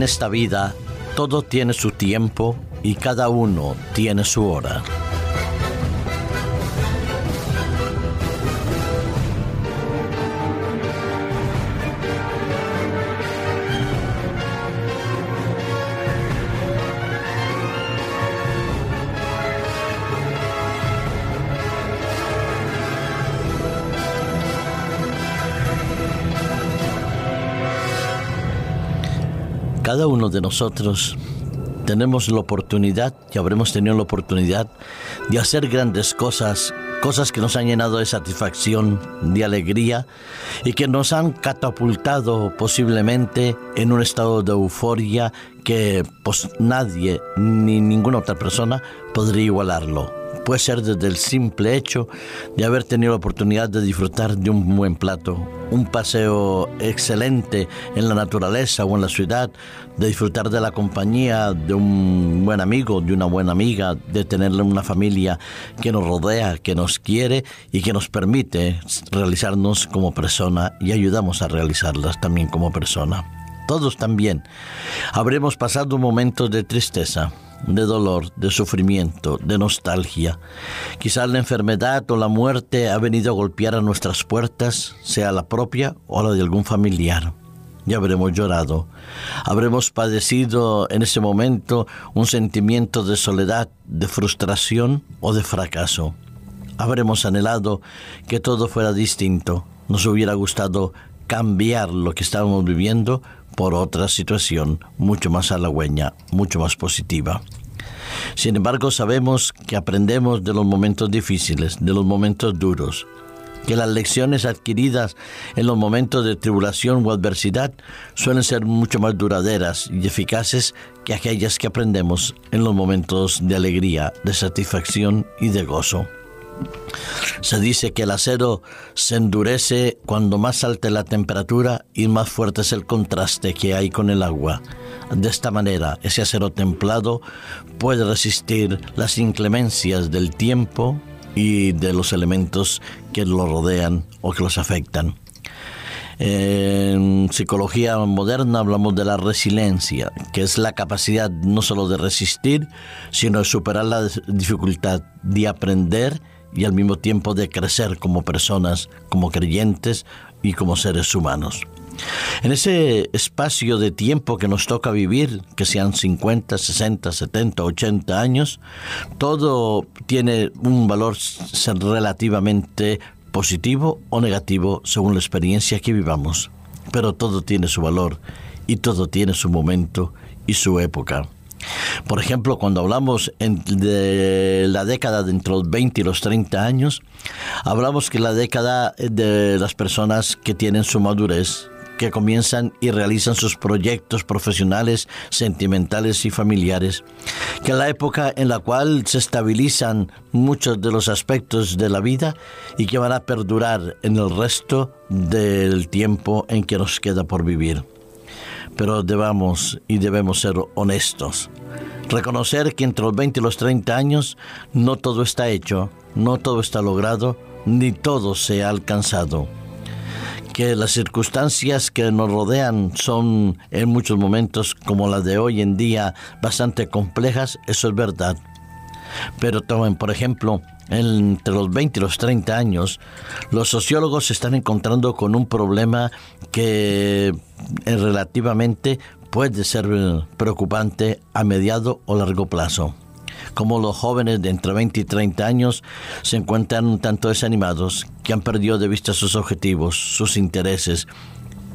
en esta vida todo tiene su tiempo y cada uno tiene su hora. Cada uno de nosotros tenemos la oportunidad y habremos tenido la oportunidad de hacer grandes cosas, cosas que nos han llenado de satisfacción, de alegría y que nos han catapultado posiblemente en un estado de euforia que pues nadie ni ninguna otra persona podría igualarlo puede ser desde el simple hecho de haber tenido la oportunidad de disfrutar de un buen plato, un paseo excelente en la naturaleza o en la ciudad, de disfrutar de la compañía de un buen amigo, de una buena amiga, de tener una familia que nos rodea, que nos quiere y que nos permite realizarnos como persona y ayudamos a realizarlas también como persona. Todos también habremos pasado momentos de tristeza, de dolor, de sufrimiento, de nostalgia. Quizás la enfermedad o la muerte ha venido a golpear a nuestras puertas, sea la propia o la de algún familiar. Ya habremos llorado, habremos padecido en ese momento un sentimiento de soledad, de frustración o de fracaso. Habremos anhelado que todo fuera distinto, nos hubiera gustado cambiar lo que estábamos viviendo por otra situación mucho más halagüeña, mucho más positiva. Sin embargo, sabemos que aprendemos de los momentos difíciles, de los momentos duros, que las lecciones adquiridas en los momentos de tribulación o adversidad suelen ser mucho más duraderas y eficaces que aquellas que aprendemos en los momentos de alegría, de satisfacción y de gozo. Se dice que el acero se endurece cuando más salte la temperatura y más fuerte es el contraste que hay con el agua. De esta manera, ese acero templado puede resistir las inclemencias del tiempo y de los elementos que lo rodean o que los afectan. En psicología moderna hablamos de la resiliencia, que es la capacidad no solo de resistir, sino de superar la dificultad, de aprender y al mismo tiempo de crecer como personas, como creyentes y como seres humanos. En ese espacio de tiempo que nos toca vivir, que sean 50, 60, 70, 80 años, todo tiene un valor relativamente positivo o negativo según la experiencia que vivamos. Pero todo tiene su valor y todo tiene su momento y su época. Por ejemplo, cuando hablamos de la década de entre los 20 y los 30 años, hablamos que la década de las personas que tienen su madurez, que comienzan y realizan sus proyectos profesionales, sentimentales y familiares, que la época en la cual se estabilizan muchos de los aspectos de la vida y que van a perdurar en el resto del tiempo en que nos queda por vivir pero debamos y debemos ser honestos. Reconocer que entre los 20 y los 30 años no todo está hecho, no todo está logrado, ni todo se ha alcanzado. Que las circunstancias que nos rodean son en muchos momentos, como las de hoy en día, bastante complejas, eso es verdad. Pero tomen, por ejemplo, entre los 20 y los 30 años, los sociólogos se están encontrando con un problema que eh, relativamente puede ser eh, preocupante a mediado o largo plazo. Como los jóvenes de entre 20 y 30 años se encuentran un tanto desanimados, que han perdido de vista sus objetivos, sus intereses,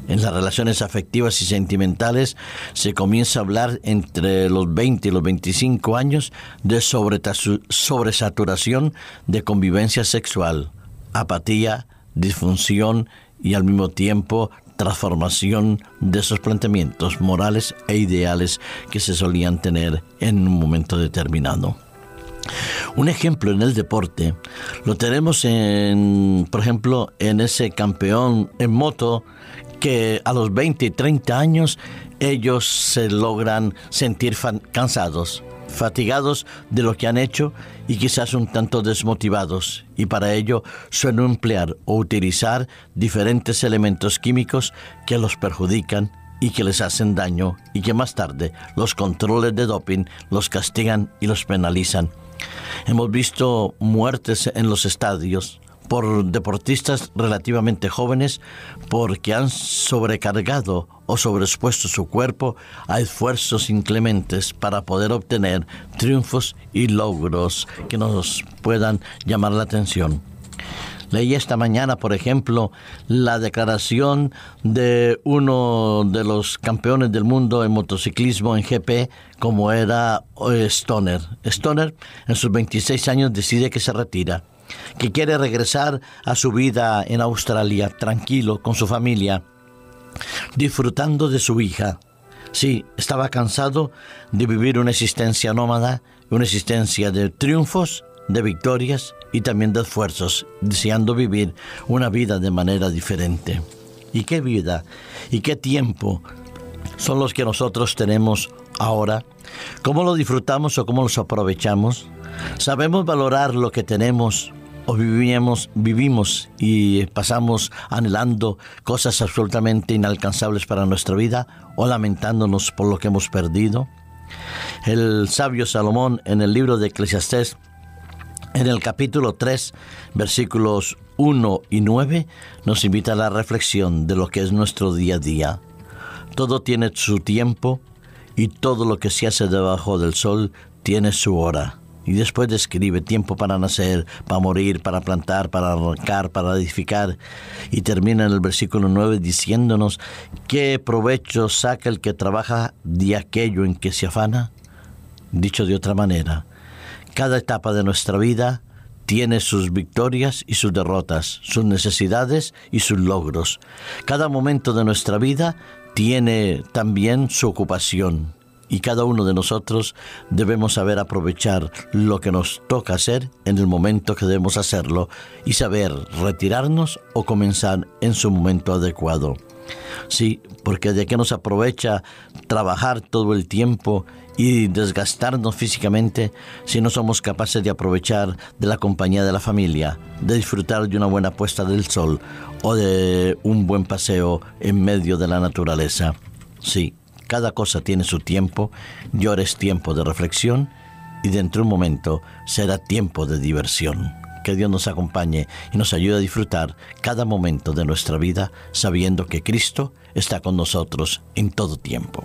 en las relaciones afectivas y sentimentales se comienza a hablar entre los 20 y los 25 años de sobresaturación de convivencia sexual, apatía, disfunción y al mismo tiempo transformación de esos planteamientos morales e ideales que se solían tener en un momento determinado. Un ejemplo en el deporte lo tenemos en, por ejemplo, en ese campeón en moto que a los 20 y 30 años ellos se logran sentir cansados, fatigados de lo que han hecho y quizás un tanto desmotivados, y para ello suelen emplear o utilizar diferentes elementos químicos que los perjudican y que les hacen daño y que más tarde los controles de doping los castigan y los penalizan. Hemos visto muertes en los estadios por deportistas relativamente jóvenes porque han sobrecargado o sobreexpuesto su cuerpo a esfuerzos inclementes para poder obtener triunfos y logros que nos puedan llamar la atención. Leí esta mañana, por ejemplo, la declaración de uno de los campeones del mundo en motociclismo en GP, como era eh, Stoner. Stoner, en sus 26 años, decide que se retira, que quiere regresar a su vida en Australia, tranquilo, con su familia, disfrutando de su hija. Sí, estaba cansado de vivir una existencia nómada, una existencia de triunfos, de victorias y también de esfuerzos, deseando vivir una vida de manera diferente. ¿Y qué vida y qué tiempo son los que nosotros tenemos ahora? ¿Cómo lo disfrutamos o cómo los aprovechamos? ¿Sabemos valorar lo que tenemos o vivimos, vivimos y pasamos anhelando cosas absolutamente inalcanzables para nuestra vida o lamentándonos por lo que hemos perdido? El sabio Salomón en el libro de Eclesiastés en el capítulo 3, versículos 1 y 9, nos invita a la reflexión de lo que es nuestro día a día. Todo tiene su tiempo y todo lo que se hace debajo del sol tiene su hora. Y después describe tiempo para nacer, para morir, para plantar, para arrancar, para edificar. Y termina en el versículo 9 diciéndonos, ¿qué provecho saca el que trabaja de aquello en que se afana? Dicho de otra manera, cada etapa de nuestra vida tiene sus victorias y sus derrotas, sus necesidades y sus logros. Cada momento de nuestra vida tiene también su ocupación y cada uno de nosotros debemos saber aprovechar lo que nos toca hacer en el momento que debemos hacerlo y saber retirarnos o comenzar en su momento adecuado. Sí, porque de qué nos aprovecha trabajar todo el tiempo y desgastarnos físicamente si no somos capaces de aprovechar de la compañía de la familia, de disfrutar de una buena puesta del sol o de un buen paseo en medio de la naturaleza. Sí, cada cosa tiene su tiempo y ahora es tiempo de reflexión y dentro de un momento será tiempo de diversión. Que Dios nos acompañe y nos ayude a disfrutar cada momento de nuestra vida sabiendo que Cristo está con nosotros en todo tiempo.